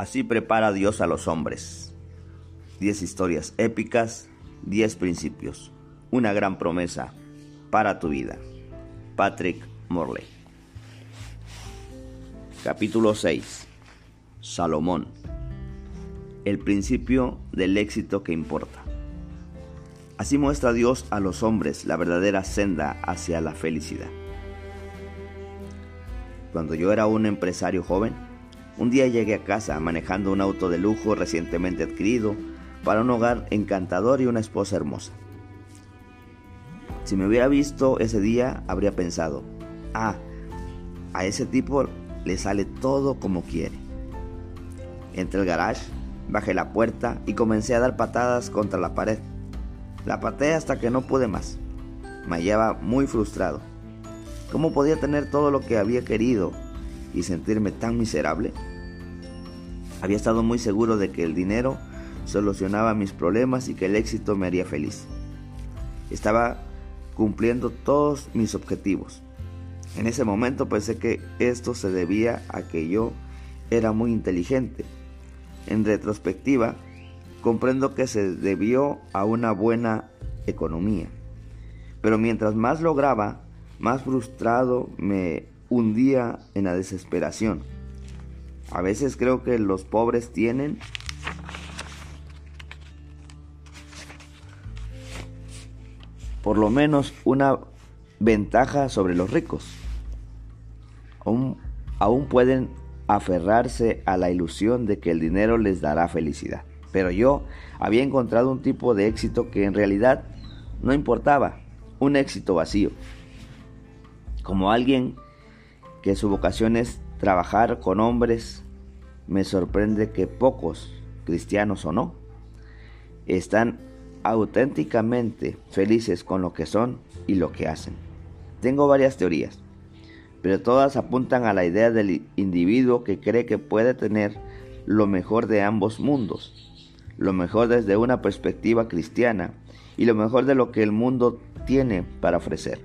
Así prepara Dios a los hombres. Diez historias épicas, diez principios, una gran promesa para tu vida. Patrick Morley. Capítulo 6. Salomón. El principio del éxito que importa. Así muestra Dios a los hombres la verdadera senda hacia la felicidad. Cuando yo era un empresario joven, un día llegué a casa manejando un auto de lujo recientemente adquirido para un hogar encantador y una esposa hermosa. Si me hubiera visto ese día, habría pensado, ah, a ese tipo le sale todo como quiere. Entré al garage, bajé la puerta y comencé a dar patadas contra la pared. La pateé hasta que no pude más. Me hallaba muy frustrado. ¿Cómo podía tener todo lo que había querido y sentirme tan miserable? Había estado muy seguro de que el dinero solucionaba mis problemas y que el éxito me haría feliz. Estaba cumpliendo todos mis objetivos. En ese momento pensé que esto se debía a que yo era muy inteligente. En retrospectiva, comprendo que se debió a una buena economía. Pero mientras más lograba, más frustrado me hundía en la desesperación. A veces creo que los pobres tienen por lo menos una ventaja sobre los ricos. Aún, pueden aferrarse a la ilusión de que el dinero les dará felicidad. Pero yo había encontrado un tipo de éxito que en realidad no importaba, un éxito vacío. Como alguien que su vocación es trabajar con hombres, me sorprende que pocos, cristianos o no, están auténticamente felices con lo que son y lo que hacen. Tengo varias teorías, pero todas apuntan a la idea del individuo que cree que puede tener lo mejor de ambos mundos, lo mejor desde una perspectiva cristiana y lo mejor de lo que el mundo tiene para ofrecer.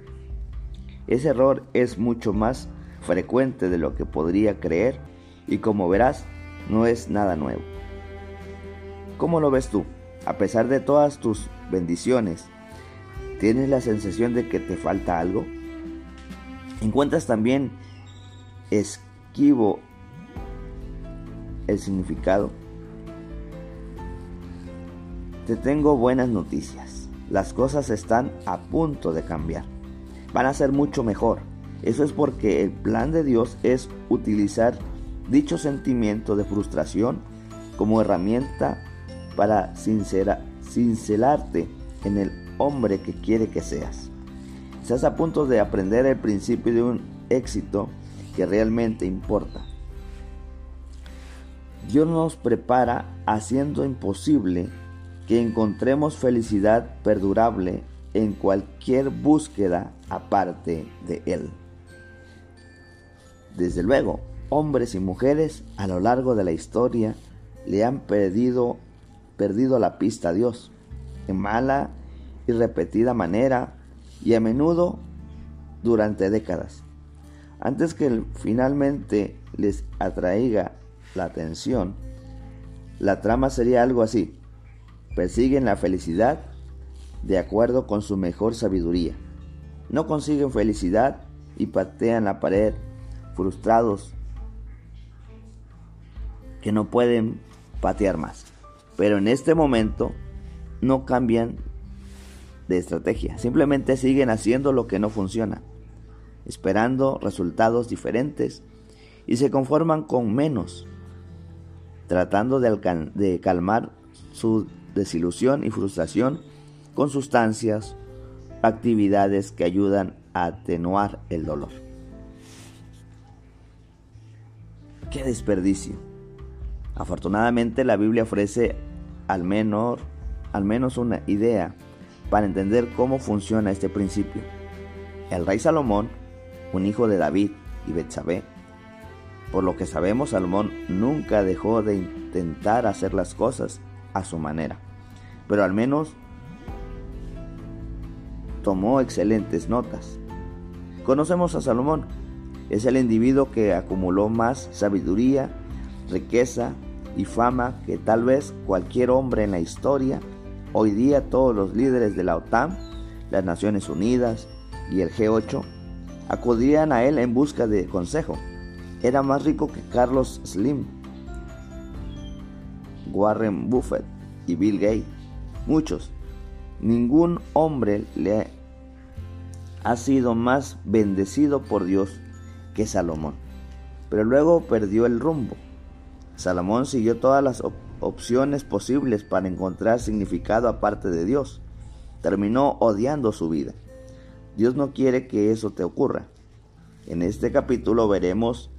Ese error es mucho más frecuente de lo que podría creer y como verás, no es nada nuevo. ¿Cómo lo ves tú? A pesar de todas tus bendiciones, ¿tienes la sensación de que te falta algo? ¿Encuentras también esquivo el significado? Te tengo buenas noticias. Las cosas están a punto de cambiar. Van a ser mucho mejor. Eso es porque el plan de Dios es utilizar dicho sentimiento de frustración como herramienta para sincerarte en el hombre que quiere que seas. Estás a punto de aprender el principio de un éxito que realmente importa. Dios nos prepara haciendo imposible que encontremos felicidad perdurable en cualquier búsqueda aparte de Él. Desde luego, hombres y mujeres a lo largo de la historia le han perdido, perdido la pista a Dios en mala y repetida manera y a menudo durante décadas. Antes que finalmente les atraiga la atención, la trama sería algo así. Persiguen la felicidad de acuerdo con su mejor sabiduría. No consiguen felicidad y patean la pared frustrados que no pueden patear más. Pero en este momento no cambian de estrategia, simplemente siguen haciendo lo que no funciona, esperando resultados diferentes y se conforman con menos, tratando de, calmar su desilusión y frustración con sustancias, actividades que ayudan a atenuar el dolor. ¡Qué desperdicio! Afortunadamente la Biblia ofrece al menos, al menos una idea para entender cómo funciona este principio. El rey Salomón, un hijo de David y Betsabé, por lo que sabemos, Salomón nunca dejó de intentar hacer las cosas a su manera, pero al menos tomó excelentes notas. Conocemos a Salomón, es el individuo que acumuló más sabiduría, riqueza, y fama que tal vez cualquier hombre en la historia, hoy día todos los líderes de la OTAN, las Naciones Unidas y el G8 acudían a él en busca de consejo. Era más rico que Carlos Slim, Warren Buffett y Bill Gates. Muchos. Ningún hombre le ha sido más bendecido por Dios que Salomón. Pero luego perdió el rumbo. Salomón siguió todas las opciones posibles para encontrar significado aparte de Dios. Terminó odiando su vida. Dios no quiere que eso te ocurra. En este capítulo veremos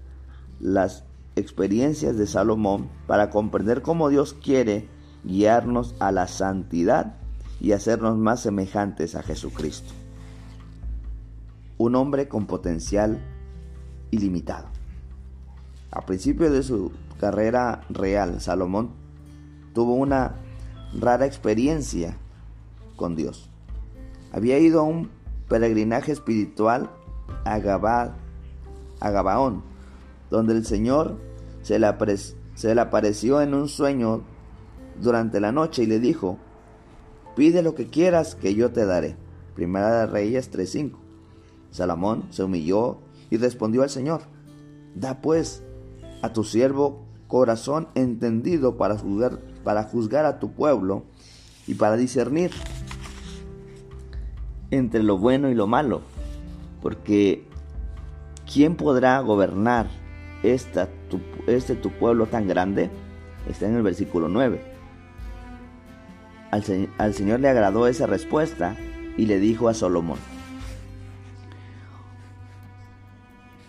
las experiencias de Salomón para comprender cómo Dios quiere guiarnos a la santidad y hacernos más semejantes a Jesucristo. Un hombre con potencial ilimitado. A principio de su carrera real, Salomón tuvo una rara experiencia con Dios. Había ido a un peregrinaje espiritual a, Gabaón, donde el Señor se le, se le apareció en un sueño durante la noche y le dijo, pide lo que quieras que yo te daré. Primera de Reyes 3.5. Salomón se humilló y respondió al Señor, da pues a tu siervo corazón entendido para juzgar, para juzgar a tu pueblo y para discernir entre lo bueno y lo malo, porque ¿quién podrá gobernar este tu pueblo tan grande? Está en el versículo 9. Al, al Señor le agradó esa respuesta y le dijo a Salomón,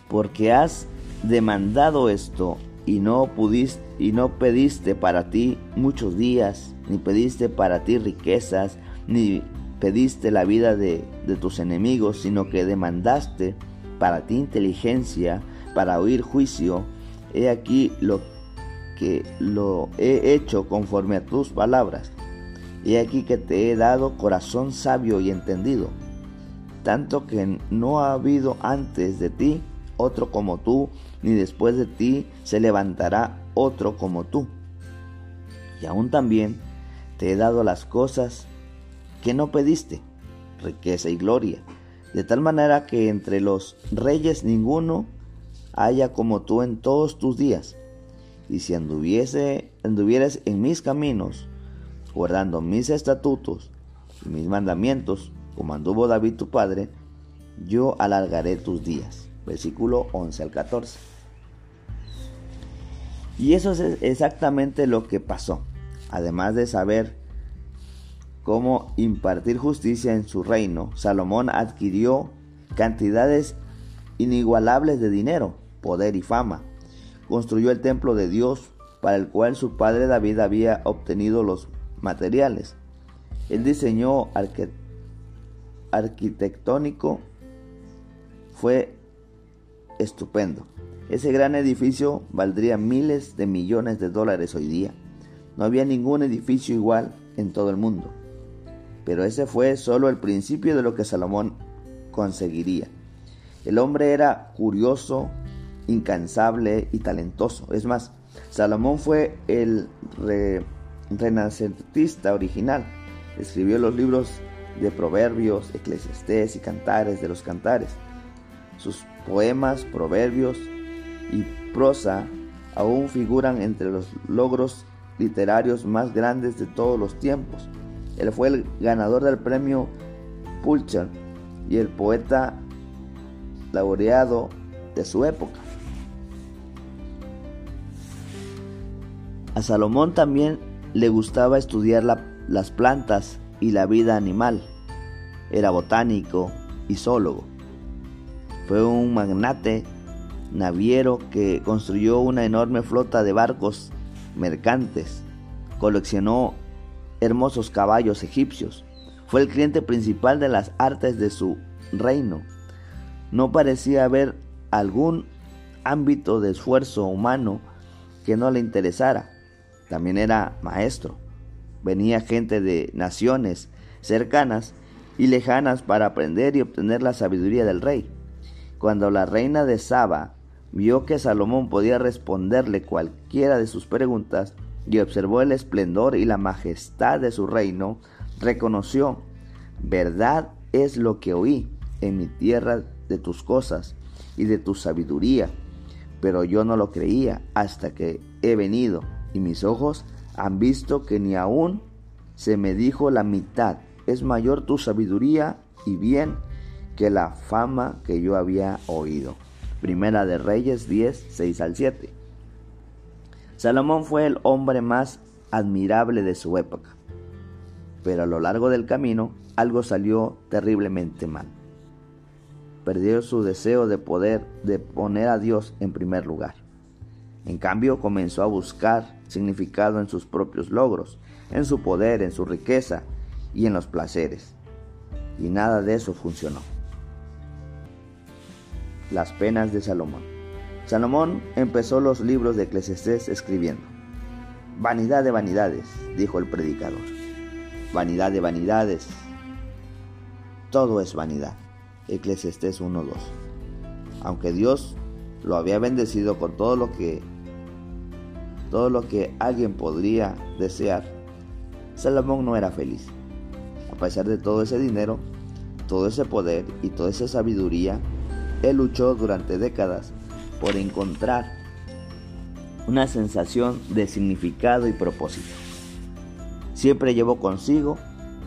porque has demandado esto y no pudiste y no pediste para ti muchos días, ni pediste para ti riquezas, ni pediste la vida de, de tus enemigos, sino que demandaste para ti inteligencia, para oír juicio. He aquí lo que lo he hecho conforme a tus palabras. He aquí que te he dado corazón sabio y entendido, tanto que no ha habido antes de ti otro como tú, ni después de ti se levantará otro como tú. Y aún también te he dado las cosas que no pediste, riqueza y gloria, de tal manera que entre los reyes ninguno haya como tú en todos tus días. Y si anduviese, anduvieras en mis caminos, guardando mis estatutos y mis mandamientos, como anduvo David tu padre, yo alargaré tus días versículo 11 al 14. Y eso es exactamente lo que pasó. Además de saber cómo impartir justicia en su reino, Salomón adquirió cantidades inigualables de dinero, poder y fama. Construyó el templo de Dios para el cual su padre David había obtenido los materiales. El diseño arquitectónico fue estupendo. Ese gran edificio valdría miles de millones de dólares hoy día. No había ningún edificio igual en todo el mundo. Pero ese fue solo el principio de lo que Salomón conseguiría. El hombre era curioso, incansable y talentoso. Es más, Salomón fue el renacentista original. Escribió los libros de Proverbios, Eclesiastés y Cantares de los Cantares. Sus poemas, proverbios y prosa aún figuran entre los logros literarios más grandes de todos los tiempos. Él fue el ganador del premio Pulitzer y el poeta laureado de su época. A Salomón también le gustaba estudiar las plantas y la vida animal. Era botánico y zoólogo. Fue un magnate naviero que construyó una enorme flota de barcos mercantes. Coleccionó hermosos caballos egipcios. Fue el cliente principal de las artes de su reino. No parecía haber algún ámbito de esfuerzo humano que no le interesara. También era maestro. Venía gente de naciones cercanas y lejanas para aprender y obtener la sabiduría del rey. Cuando la reina de Saba vio que Salomón podía responderle cualquiera de sus preguntas y observó el esplendor y la majestad de su reino, reconoció, verdad es lo que oí en mi tierra de tus cosas y de tu sabiduría, pero yo no lo creía hasta que he venido y mis ojos han visto que ni aún se me dijo la mitad, es mayor tu sabiduría y bien que la fama que yo había oído. Primera de Reyes 10, 6 al 7. Salomón fue el hombre más admirable de su época, pero a lo largo del camino algo salió terriblemente mal. Perdió su deseo de poder, de poner a Dios en primer lugar. En cambio, comenzó a buscar significado en sus propios logros, en su poder, en su riqueza y en los placeres. Y nada de eso funcionó. Las penas de Salomón. Salomón empezó los libros de Eclesiastés escribiendo, Vanidad de vanidades, dijo el predicador. Vanidad de vanidades. Todo es vanidad. Eclesiastés 1.2. Aunque Dios lo había bendecido con todo lo que todo lo que alguien podría desear, Salomón no era feliz. A pesar de todo ese dinero, todo ese poder y toda esa sabiduría, él luchó durante décadas por encontrar una sensación de significado y propósito. Siempre llevó consigo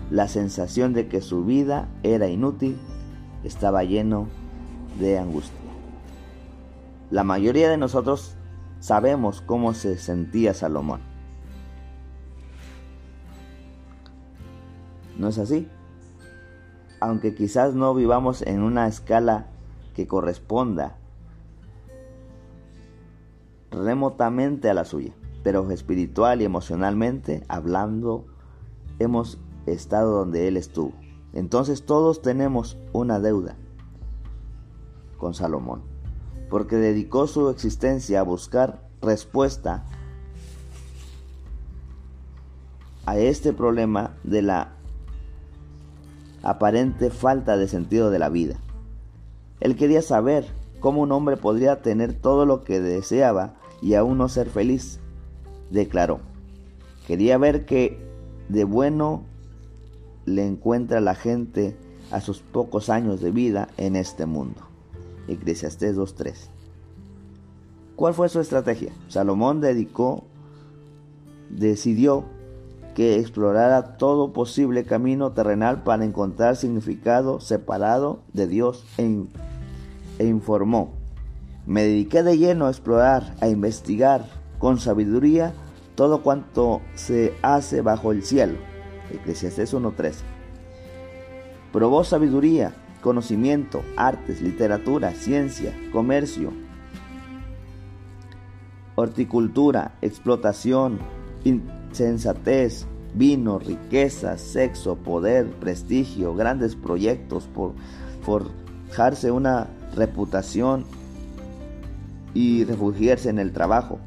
la sensación de que su vida era inútil, estaba lleno de angustia. La mayoría de nosotros sabemos cómo se sentía Salomón. ¿No es así? Aunque quizás no vivamos en una escala que corresponda remotamente a la suya, pero espiritual y emocionalmente hablando hemos estado donde Él estuvo. Entonces todos tenemos una deuda con Salomón, porque dedicó su existencia a buscar respuesta a este problema de la aparente falta de sentido de la vida. Él quería saber cómo un hombre podría tener todo lo que deseaba y aún no ser feliz, declaró. Quería ver que de bueno le encuentra la gente a sus pocos años de vida en este mundo. Eclesiastés 2.3. ¿Cuál fue su estrategia? Salomón dedicó, decidió que explorara todo posible camino terrenal para encontrar significado separado de Dios e, e informó me dediqué de lleno a explorar, a investigar con sabiduría todo cuanto se hace bajo el cielo. Eclesiastés 1.13. Probó sabiduría, conocimiento, artes, literatura, ciencia, comercio, horticultura, explotación, insensatez, vino, riqueza, sexo, poder, prestigio, grandes proyectos por forjarse una reputación y refugiarse en el trabajo,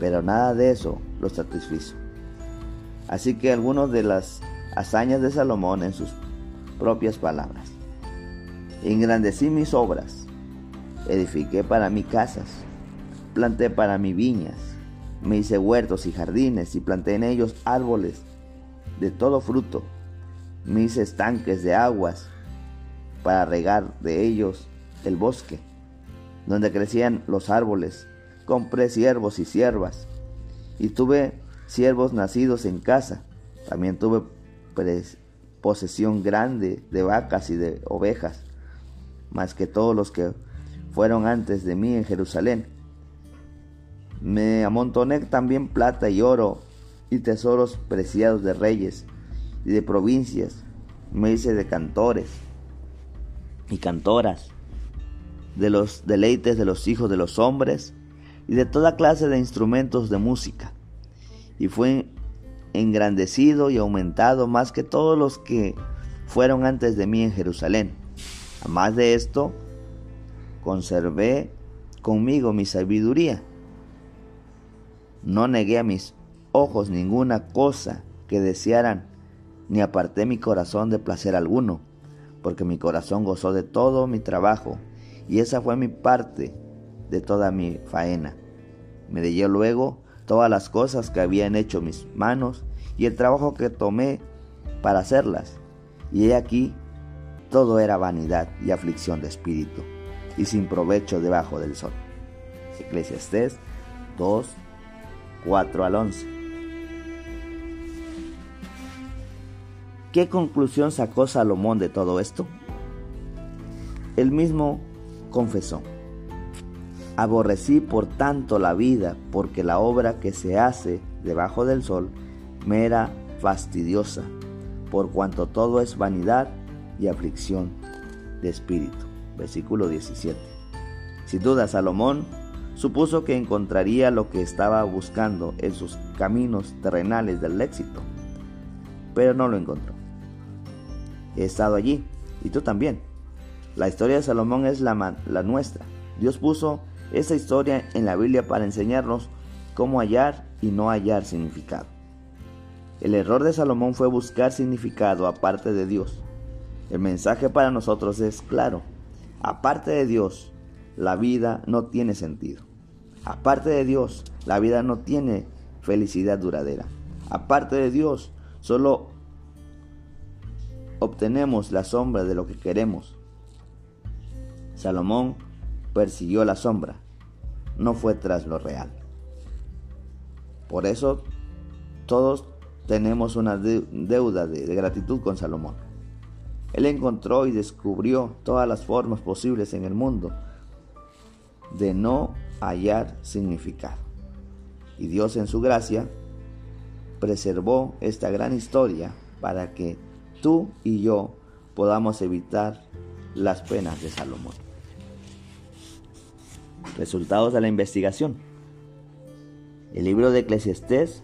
pero nada de eso lo satisfizo. Así que algunas de las hazañas de Salomón en sus propias palabras. Engrandecí mis obras, edifiqué para mí casas, planté para mí viñas, me hice huertos y jardines y planté en ellos árboles de todo fruto, me hice estanques de aguas para regar de ellos el bosque donde crecían los árboles. Compré siervos y siervas. Y tuve siervos nacidos en casa. También tuve posesión grande de vacas y de ovejas, más que todos los que fueron antes de mí en Jerusalén. Me amontoné también plata y oro y tesoros preciados de reyes y de provincias. Me hice de cantores y cantoras de los deleites de los hijos de los hombres y de toda clase de instrumentos de música. Y fue engrandecido y aumentado más que todos los que fueron antes de mí en Jerusalén. Además de esto, conservé conmigo mi sabiduría. No negué a mis ojos ninguna cosa que desearan, ni aparté mi corazón de placer alguno, porque mi corazón gozó de todo mi trabajo y esa fue mi parte de toda mi faena. Me leyó luego todas las cosas que habían hecho mis manos y el trabajo que tomé para hacerlas. Y he aquí, todo era vanidad y aflicción de espíritu, y sin provecho debajo del sol. Eclesiastés 2, 4 al 11. ¿Qué conclusión sacó Salomón de todo esto? Él mismo confesó, aborrecí por tanto la vida porque la obra que se hace debajo del sol me era fastidiosa, por cuanto todo es vanidad y aflicción de espíritu. Versículo 17. Sin duda, Salomón supuso que encontraría lo que estaba buscando en sus caminos terrenales del éxito, pero no lo encontró. He estado allí, y tú también. La historia de Salomón es la, nuestra. Dios puso esa historia en la Biblia para enseñarnos cómo hallar y no hallar significado. El error de Salomón fue buscar significado aparte de Dios. El mensaje para nosotros es claro. Aparte de Dios, la vida no tiene sentido. Aparte de Dios, la vida no tiene felicidad duradera. Aparte de Dios, solo obtenemos la sombra de lo que queremos. Salomón persiguió la sombra, no fue tras lo real. Por eso todos tenemos una deuda de, gratitud con Salomón. Él encontró y descubrió todas las formas posibles en el mundo de no hallar significado. Y Dios en su gracia preservó esta gran historia para que tú y yo podamos evitar las penas de Salomón. Resultados de la investigación. El libro de Eclesiastés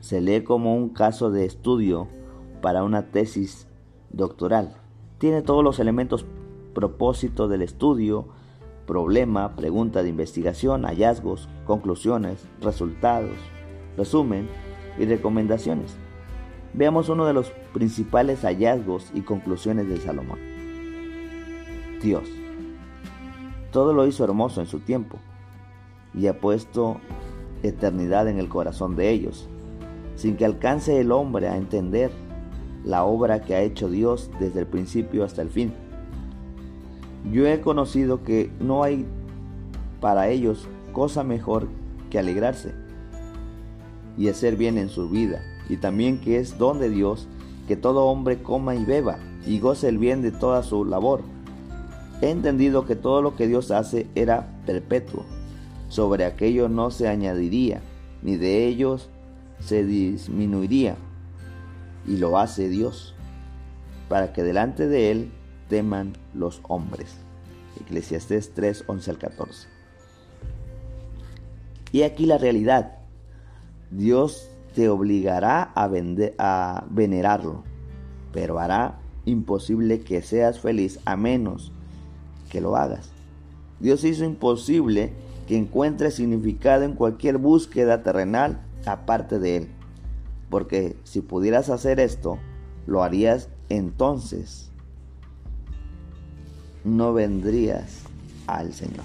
se lee como un caso de estudio para una tesis doctoral. Tiene todos los elementos propósito del estudio, problema, pregunta de investigación, hallazgos, conclusiones, resultados, resumen y recomendaciones. Veamos uno de los principales hallazgos y conclusiones de Salomón. Dios todo lo hizo hermoso en su tiempo y ha puesto eternidad en el corazón de ellos, sin que alcance el hombre a entender la obra que ha hecho Dios desde el principio hasta el fin. Yo he conocido que no hay para ellos cosa mejor que alegrarse y hacer bien en su vida, y también que es don de Dios que todo hombre coma y beba y goce el bien de toda su labor He entendido que todo lo que Dios hace era perpetuo. Sobre aquello no se añadiría, ni de ellos se disminuiría. Y lo hace Dios, para que delante de Él teman los hombres. Eclesiastés 3, 11 al 14. Y aquí la realidad. Dios te obligará a, a venerarlo, pero hará imposible que seas feliz a menos que lo hagas. Dios hizo imposible que encuentres significado en cualquier búsqueda terrenal aparte de Él. Porque si pudieras hacer esto, lo harías entonces. No vendrías al Señor.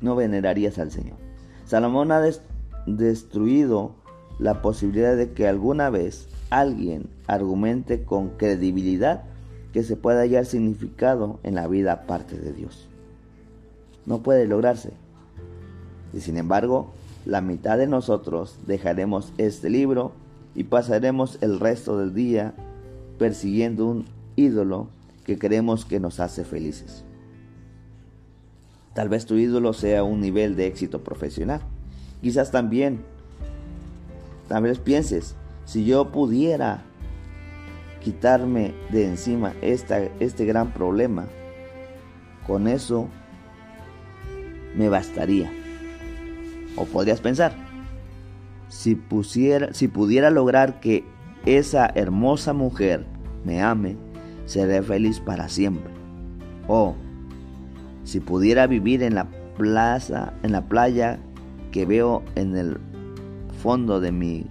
No venerarías al Señor. Salomón ha destruido la posibilidad de que alguna vez alguien argumente con credibilidad que se pueda hallar significado en la vida aparte de Dios. No puede lograrse. Y sin embargo, la mitad de nosotros dejaremos este libro y pasaremos el resto del día persiguiendo un ídolo que creemos que nos hace felices. Tal vez tu ídolo sea un nivel de éxito profesional. Quizás también, tal vez pienses, si yo pudiera quitarme de encima esta, este gran problema. Con eso me bastaría. O podrías pensar, si, pusiera, si pudiera lograr que esa hermosa mujer me ame, seré feliz para siempre. O si pudiera vivir en la plaza, en la playa que veo en el fondo de mi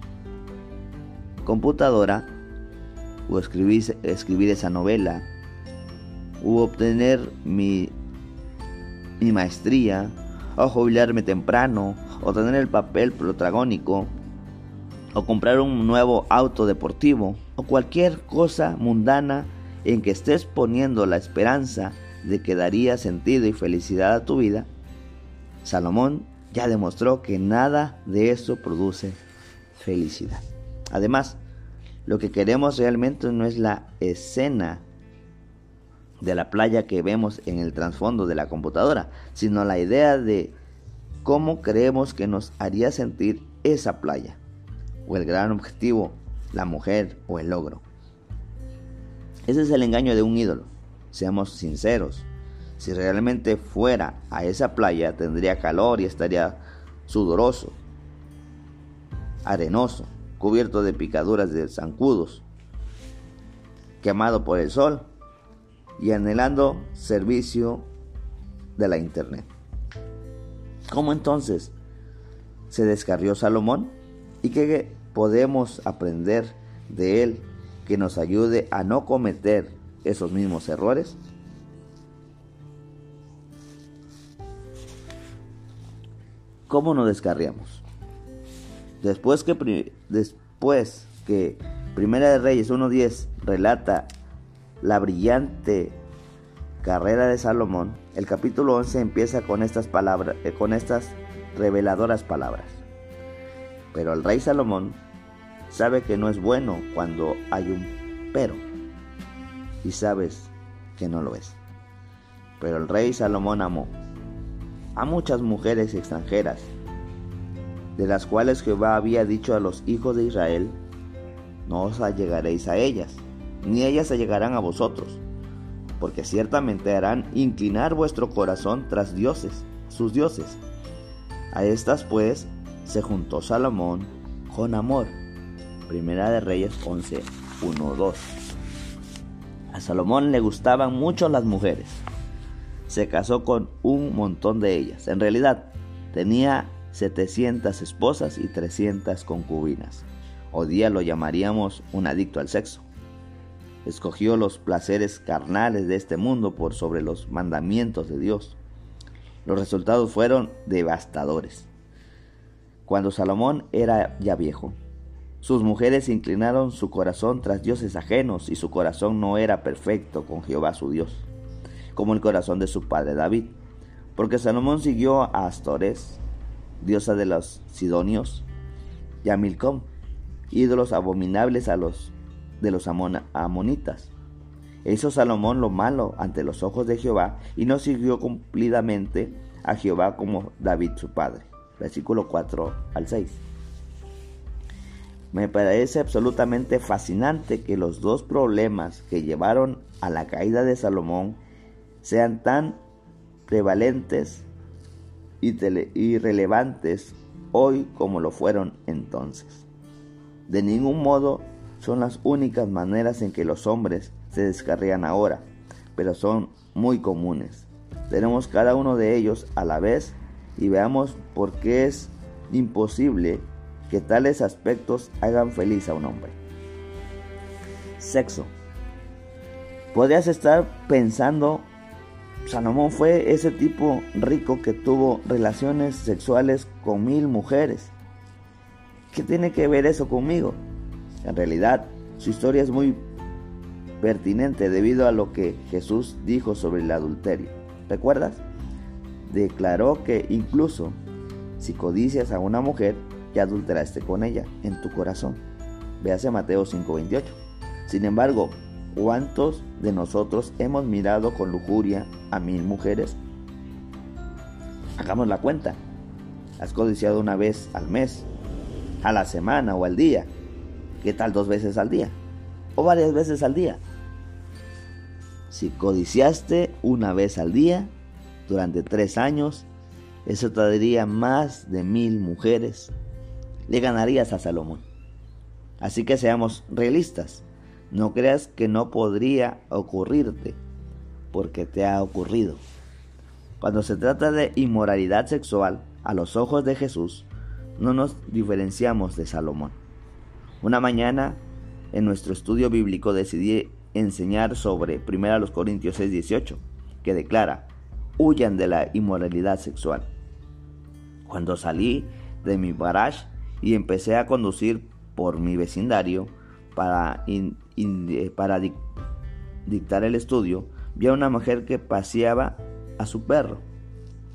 computadora, o escribir, esa novela, u obtener mi mi maestría, o jubilarme temprano, o tener el papel protagónico, o comprar un nuevo auto deportivo, o cualquier cosa mundana en que estés poniendo la esperanza de que daría sentido y felicidad a tu vida, Salomón ya demostró que nada de eso produce felicidad. Además, lo que queremos realmente no es la escena de la playa que vemos en el trasfondo de la computadora, sino la idea de cómo creemos que nos haría sentir esa playa, o el gran objetivo, la mujer o el logro. Ese es el engaño de un ídolo. Seamos sinceros. Si realmente fuera a esa playa tendría calor y estaría sudoroso, arenoso, cubierto de picaduras de zancudos, quemado por el sol y anhelando servicio de la internet. ¿Cómo entonces se descarrió Salomón? ¿Y qué podemos aprender de él que nos ayude a no cometer esos mismos errores? ¿Cómo nos descarriamos? Después que, después que Primera de Reyes 1.10 relata la brillante carrera de Salomón, el capítulo 11 empieza con estas palabras, eh, con estas reveladoras palabras. Pero el rey Salomón sabe que no es bueno cuando hay un pero y sabes que no lo es. Pero el rey Salomón amó a muchas mujeres extranjeras, de las cuales Jehová había dicho a los hijos de Israel, no os allegaréis a ellas ni ellas se llegarán a vosotros, porque ciertamente harán inclinar vuestro corazón tras dioses, sus dioses. A estas pues se juntó Salomón con amor. Primera de Reyes 11, 1, 2. A Salomón le gustaban mucho las mujeres. Se casó con un montón de ellas. En realidad, tenía 700 esposas y 300 concubinas. Hoy día lo llamaríamos un adicto al sexo escogió los placeres carnales de este mundo por sobre los mandamientos de Dios. Los resultados fueron devastadores. Cuando Salomón era ya viejo, sus mujeres inclinaron su corazón tras dioses ajenos y su corazón no era perfecto con Jehová su Dios, como el corazón de su padre David, porque Salomón siguió a Astores, diosa de los Sidonios, y a Milcom, ídolos abominables a los de los amonitas. Hizo Salomón lo malo ante los ojos de Jehová y no siguió cumplidamente a Jehová como David su padre. Versículo 4 al 6. Me parece absolutamente fascinante que los dos problemas que llevaron a la caída de Salomón sean tan prevalentes y relevantes hoy como lo fueron entonces. De ningún modo son las únicas maneras en que los hombres se descarrían ahora, pero son muy comunes. Tenemos cada uno de ellos a la vez y veamos por qué es imposible que tales aspectos hagan feliz a un hombre. Sexo. Podrías estar pensando, Salomón fue ese tipo rico que tuvo relaciones sexuales con mil mujeres. ¿Qué tiene que ver eso conmigo? En realidad, su historia es muy pertinente debido a lo que Jesús dijo sobre el adulterio. ¿Recuerdas? Declaró que incluso si codicias a una mujer, ya adulteraste con ella en tu corazón. Véase Mateo 5:28. Sin embargo, ¿cuántos de nosotros hemos mirado con lujuria a mil mujeres? Hagamos la cuenta. Has codiciado una vez al mes, a la semana o al día. ¿Qué tal dos veces al día? O varias veces al día. Si codiciaste una vez al día durante tres años, eso te daría más de mil mujeres. Le ganarías a Salomón. Así que seamos realistas. No creas que no podría ocurrirte, porque te ha ocurrido. Cuando se trata de inmoralidad sexual, a los ojos de Jesús, no nos diferenciamos de Salomón. Una mañana, en nuestro estudio bíblico, decidí enseñar sobre 1 Corintios 6:18, que declara, huyan de la inmoralidad sexual. Cuando salí de mi garage y empecé a conducir por mi vecindario para, para dictar el estudio, vi a una mujer que paseaba a su perro.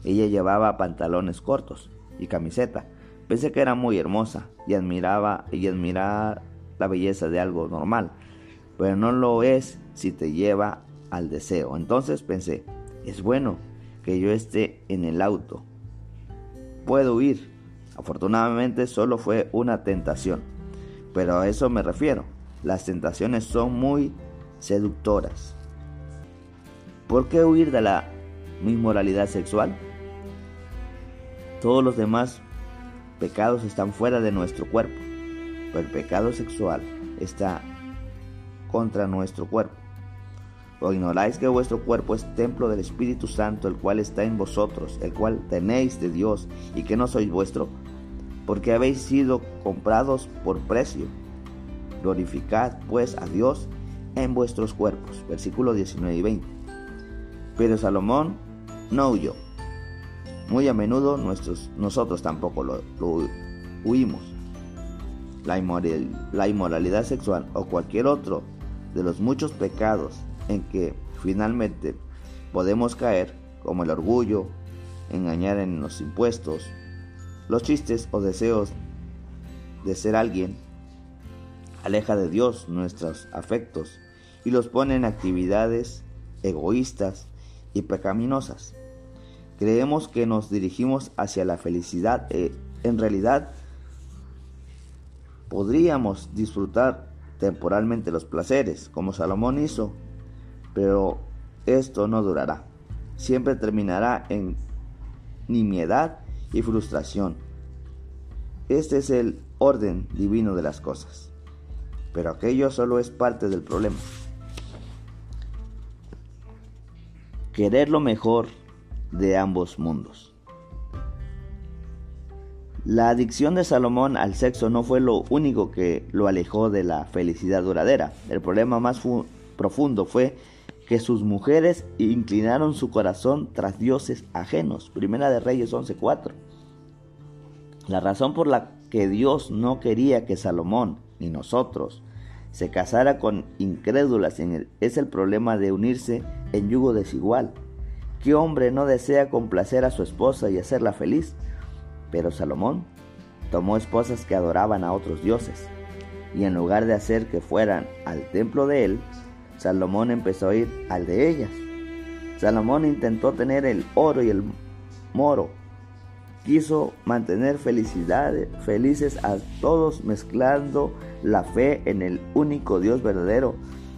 Ella llevaba pantalones cortos y camiseta. Pensé que era muy hermosa y admiraba y admiraba la belleza de algo normal, pero no lo es si te lleva al deseo. Entonces pensé, es bueno que yo esté en el auto. Puedo huir. Afortunadamente solo fue una tentación, pero a eso me refiero. Las tentaciones son muy seductoras. ¿Por qué huir de la inmoralidad sexual? Todos los demás pecados están fuera de nuestro cuerpo, pero el pecado sexual está contra nuestro cuerpo. ¿O ignoráis que vuestro cuerpo es templo del Espíritu Santo, el cual está en vosotros, el cual tenéis de Dios, y que no sois vuestro? Porque habéis sido comprados por precio. Glorificad pues a Dios en vuestros cuerpos. Versículo 19 y 20. Pero Salomón no huyó. Muy a menudo nosotros tampoco lo, huimos. La, la inmoralidad sexual o cualquier otro de los muchos pecados en que finalmente podemos caer, como el orgullo, engañar en los impuestos, los chistes o deseos de ser alguien, aleja de Dios nuestros afectos y los pone en actividades egoístas y pecaminosas. Creemos que nos dirigimos hacia la felicidad. Eh, en realidad, podríamos disfrutar temporalmente los placeres, como Salomón hizo, pero esto no durará. Siempre terminará en nimiedad y frustración. Este es el orden divino de las cosas. Pero aquello solo es parte del problema. querer lo mejor de ambos mundos. La adicción de Salomón al sexo no fue lo único que lo alejó de la felicidad duradera. El problema más profundo fue que sus mujeres inclinaron su corazón tras dioses ajenos. Primera de Reyes 11:4. La razón por la que Dios no quería que Salomón ni nosotros se casara con incrédulas es el problema de unirse en yugo desigual. ¿Qué hombre no desea complacer a su esposa y hacerla feliz? Pero Salomón tomó esposas que adoraban a otros dioses, y en lugar de hacer que fueran al templo de él, Salomón empezó a ir al de ellas. Salomón intentó tener el oro y el moro quiso mantener felicidad, felices a todos mezclando la fe en el único Dios verdadero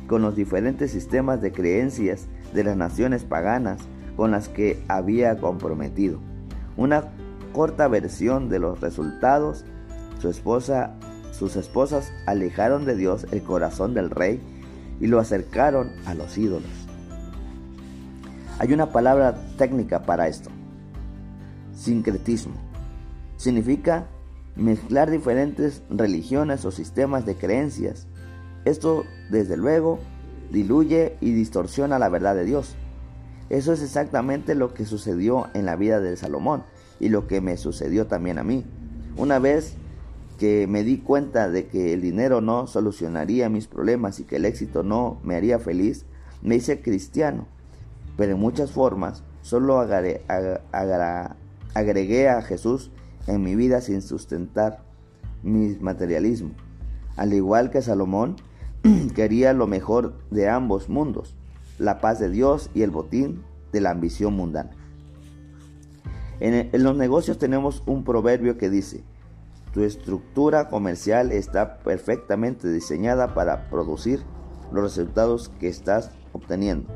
con los diferentes sistemas de creencias de las naciones paganas con las que había comprometido. Una corta versión de los resultados, su esposa, sus esposas alejaron de Dios el corazón del rey y lo acercaron a los ídolos. Hay una palabra técnica para esto, sincretismo. Significa mezclar diferentes religiones o sistemas de creencias. Esto, desde luego, diluye y distorsiona la verdad de Dios. Eso es exactamente lo que sucedió en la vida de Salomón y lo que me sucedió también a mí. Una vez que me di cuenta de que el dinero no solucionaría mis problemas y que el éxito no me haría feliz, me hice cristiano. Pero en muchas formas solo agregué, agregué a Jesús en mi vida sin sustentar mi materialismo. Al igual que Salomón, quería lo mejor de ambos mundos, la paz de Dios y el botín de la ambición mundana. En, en los negocios tenemos un proverbio que dice, tu estructura comercial está perfectamente diseñada para producir los resultados que estás obteniendo.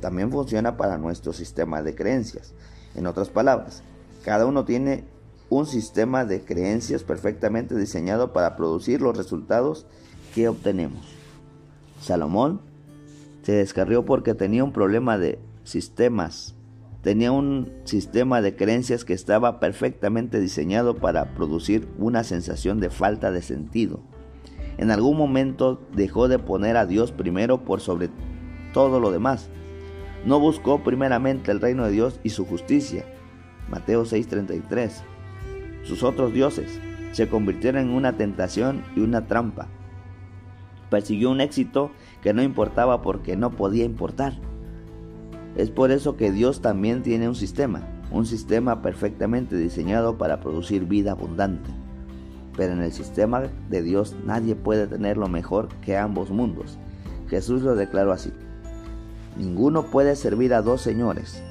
También funciona para nuestro sistema de creencias. En otras palabras, cada uno tiene un sistema de creencias perfectamente diseñado para producir los resultados que obtenemos. Salomón se descarrió porque tenía un problema de sistemas. Tenía un sistema de creencias que estaba perfectamente diseñado para producir una sensación de falta de sentido. En algún momento dejó de poner a Dios primero por sobre todo lo demás. no buscó primeramente el reino de Dios y su justicia. Mateo 6:33. Sus otros dioses se convirtieron en una tentación y una trampa. Persiguió un éxito que no importaba porque no podía importar. Es por eso que Dios también tiene un sistema, un sistema perfectamente diseñado para producir vida abundante. Pero en el sistema de Dios nadie puede tener lo mejor que ambos mundos. Jesús lo declaró así. Ninguno puede servir a dos señores,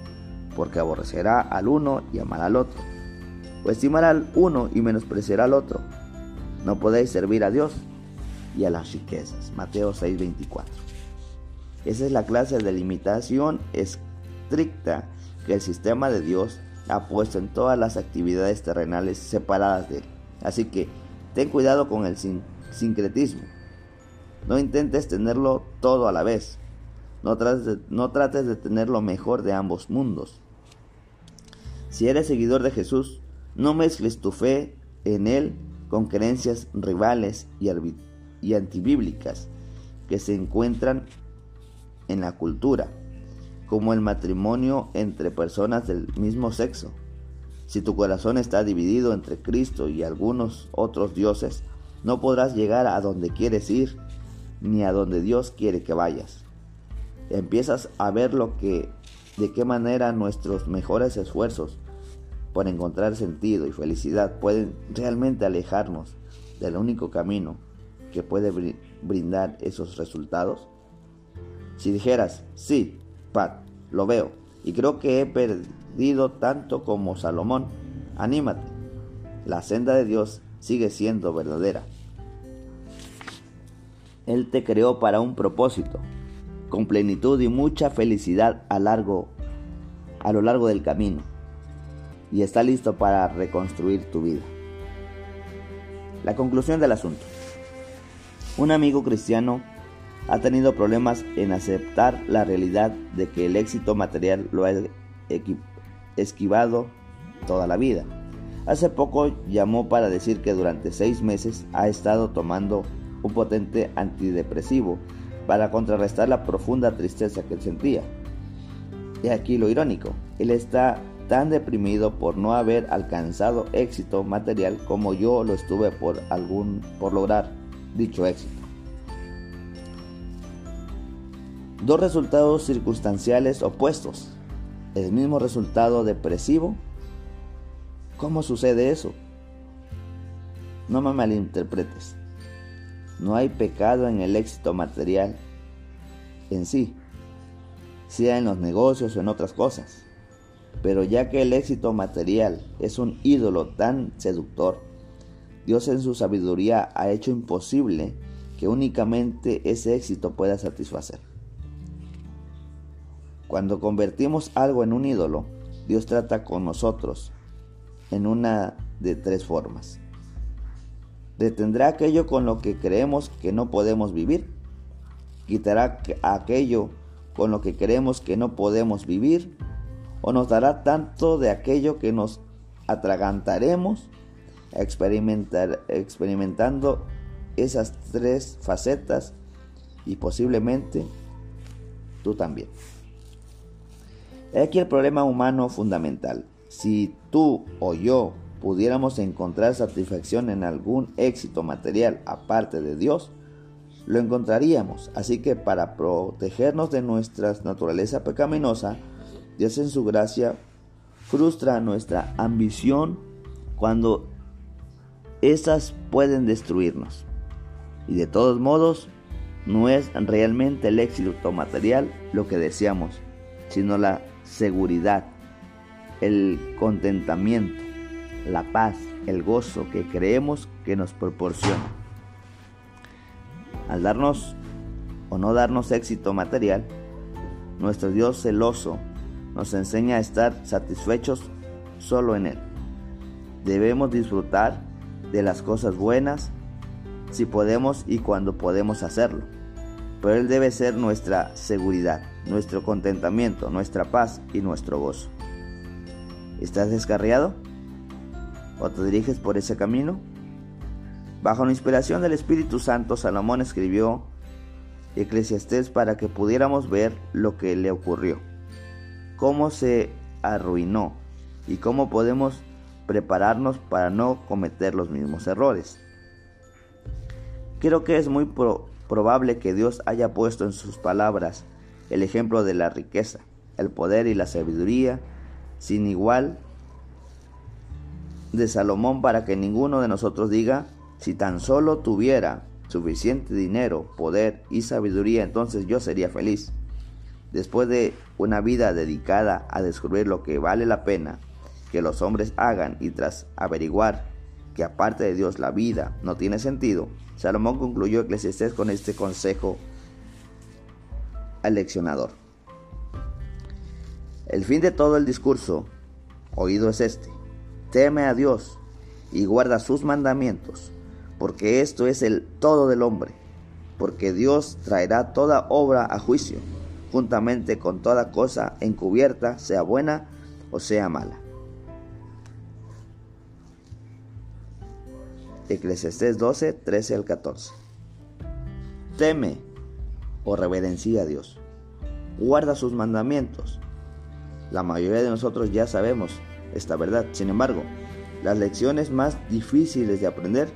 porque aborrecerá al uno y amará al otro, o estimará al uno y menospreciará al otro. No podéis servir a Dios y a las riquezas. Mateo 6:24. Esa es la clase de limitación estricta que el sistema de Dios ha puesto en todas las actividades terrenales separadas de él. Así que ten cuidado con el sincretismo. No intentes tenerlo todo a la vez. No trates, de, no trates de tener lo mejor de ambos mundos. Si eres seguidor de Jesús, no mezcles tu fe en Él con creencias rivales y, y antibíblicas que se encuentran en la cultura, como el matrimonio entre personas del mismo sexo. Si tu corazón está dividido entre Cristo y algunos otros dioses, no podrás llegar a donde quieres ir ni a donde Dios quiere que vayas. Empiezas a ver lo que de qué manera nuestros mejores esfuerzos por encontrar sentido y felicidad pueden realmente alejarnos del único camino que puede brindar esos resultados? Si dijeras, sí, Pat, lo veo, y creo que he perdido tanto como Salomón, anímate, la senda de Dios sigue siendo verdadera. Él te creó para un propósito, con plenitud y mucha felicidad a, largo, a lo largo del camino, y está listo para reconstruir tu vida. La conclusión del asunto. Un amigo cristiano ha tenido problemas en aceptar la realidad de que el éxito material lo ha esquivado toda la vida. Hace poco llamó para decir que durante seis meses ha estado tomando un potente antidepresivo para contrarrestar la profunda tristeza que él sentía. Y aquí lo irónico, él está tan deprimido por no haber alcanzado éxito material como yo lo estuve por algún por lograr dicho éxito. Dos resultados circunstanciales opuestos. El mismo resultado depresivo. ¿Cómo sucede eso? No me malinterpretes. No hay pecado en el éxito material en sí, sea en los negocios o en otras cosas. Pero ya que el éxito material es un ídolo tan seductor, Dios en su sabiduría ha hecho imposible que únicamente ese éxito pueda satisfacer. Cuando convertimos algo en un ídolo, Dios trata con nosotros en una de tres formas. Detendrá aquello con lo que creemos que no podemos vivir. Quitará aquello con lo que creemos que no podemos vivir. O nos dará tanto de aquello que nos atragantaremos experimentando esas tres facetas y posiblemente tú también. Aquí el problema humano fundamental. Si tú o yo pudiéramos encontrar satisfacción en algún éxito material aparte de Dios, lo encontraríamos. Así que para protegernos de nuestra naturaleza pecaminosa, Dios en su gracia frustra nuestra ambición cuando esas pueden destruirnos. Y de todos modos, no es realmente el éxito material lo que deseamos, sino la seguridad, el contentamiento, la paz, el gozo que creemos que nos proporciona. Al darnos o no darnos éxito material, nuestro Dios celoso nos enseña a estar satisfechos solo en Él. Debemos disfrutar de las cosas buenas si podemos y cuando podemos hacerlo. Pero Él debe ser nuestra seguridad, nuestro contentamiento, nuestra paz y nuestro gozo. ¿Estás descarriado? ¿O te diriges por ese camino? Bajo la inspiración del Espíritu Santo, Salomón escribió Eclesiastés para que pudiéramos ver lo que le ocurrió. cómo se arruinó y cómo podemos prepararnos para no cometer los mismos errores. Creo que es muy probable que Dios haya puesto en sus palabras el ejemplo de la riqueza, el poder y la sabiduría sin igual de Salomón para que ninguno de nosotros diga, si tan solo tuviera suficiente dinero, poder y sabiduría, entonces yo sería feliz. Después de una vida dedicada a descubrir lo que vale la pena que los hombres hagan y tras averiguar que aparte de Dios la vida no tiene sentido, Salomón concluyó Eclesiastés con este consejo al leccionador. El fin de todo el discurso oído es este. Teme a Dios y guarda sus mandamientos, porque esto es el todo del hombre, porque Dios traerá toda obra a juicio, juntamente con toda cosa encubierta, sea buena o sea mala. Eclesiastés 12, 13 al 14. Teme o reverencia a Dios. Guarda sus mandamientos. La mayoría de nosotros ya sabemos esta verdad. Sin embargo, las lecciones más difíciles de aprender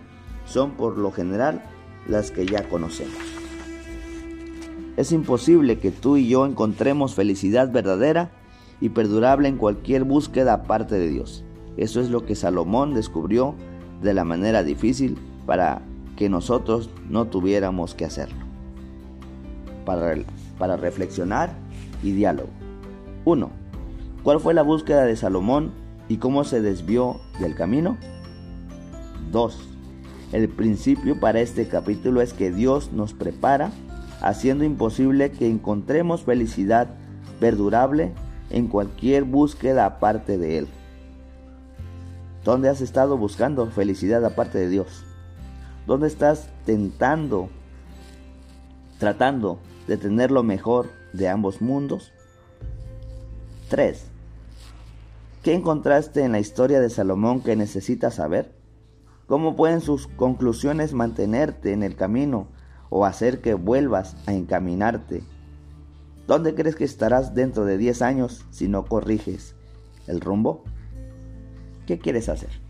son por lo general las que ya conocemos. Es imposible que tú y yo encontremos felicidad verdadera y perdurable en cualquier búsqueda aparte de Dios. Eso es lo que Salomón descubrió de la manera difícil para que nosotros no tuviéramos que hacerlo. Para, para reflexionar y diálogo. 1. ¿Cuál fue la búsqueda de Salomón y cómo se desvió del camino? 2. El principio para este capítulo es que Dios nos prepara, haciendo imposible que encontremos felicidad perdurable en cualquier búsqueda aparte de Él. ¿Dónde has estado buscando felicidad aparte de Dios? ¿Dónde estás tentando, tratando de tener lo mejor de ambos mundos? 3. ¿Qué encontraste en la historia de Salomón que necesitas saber? ¿Cómo pueden sus conclusiones mantenerte en el camino o hacer que vuelvas a encaminarte? ¿Dónde crees que estarás dentro de 10 años si no corriges el rumbo? ¿Qué quieres hacer?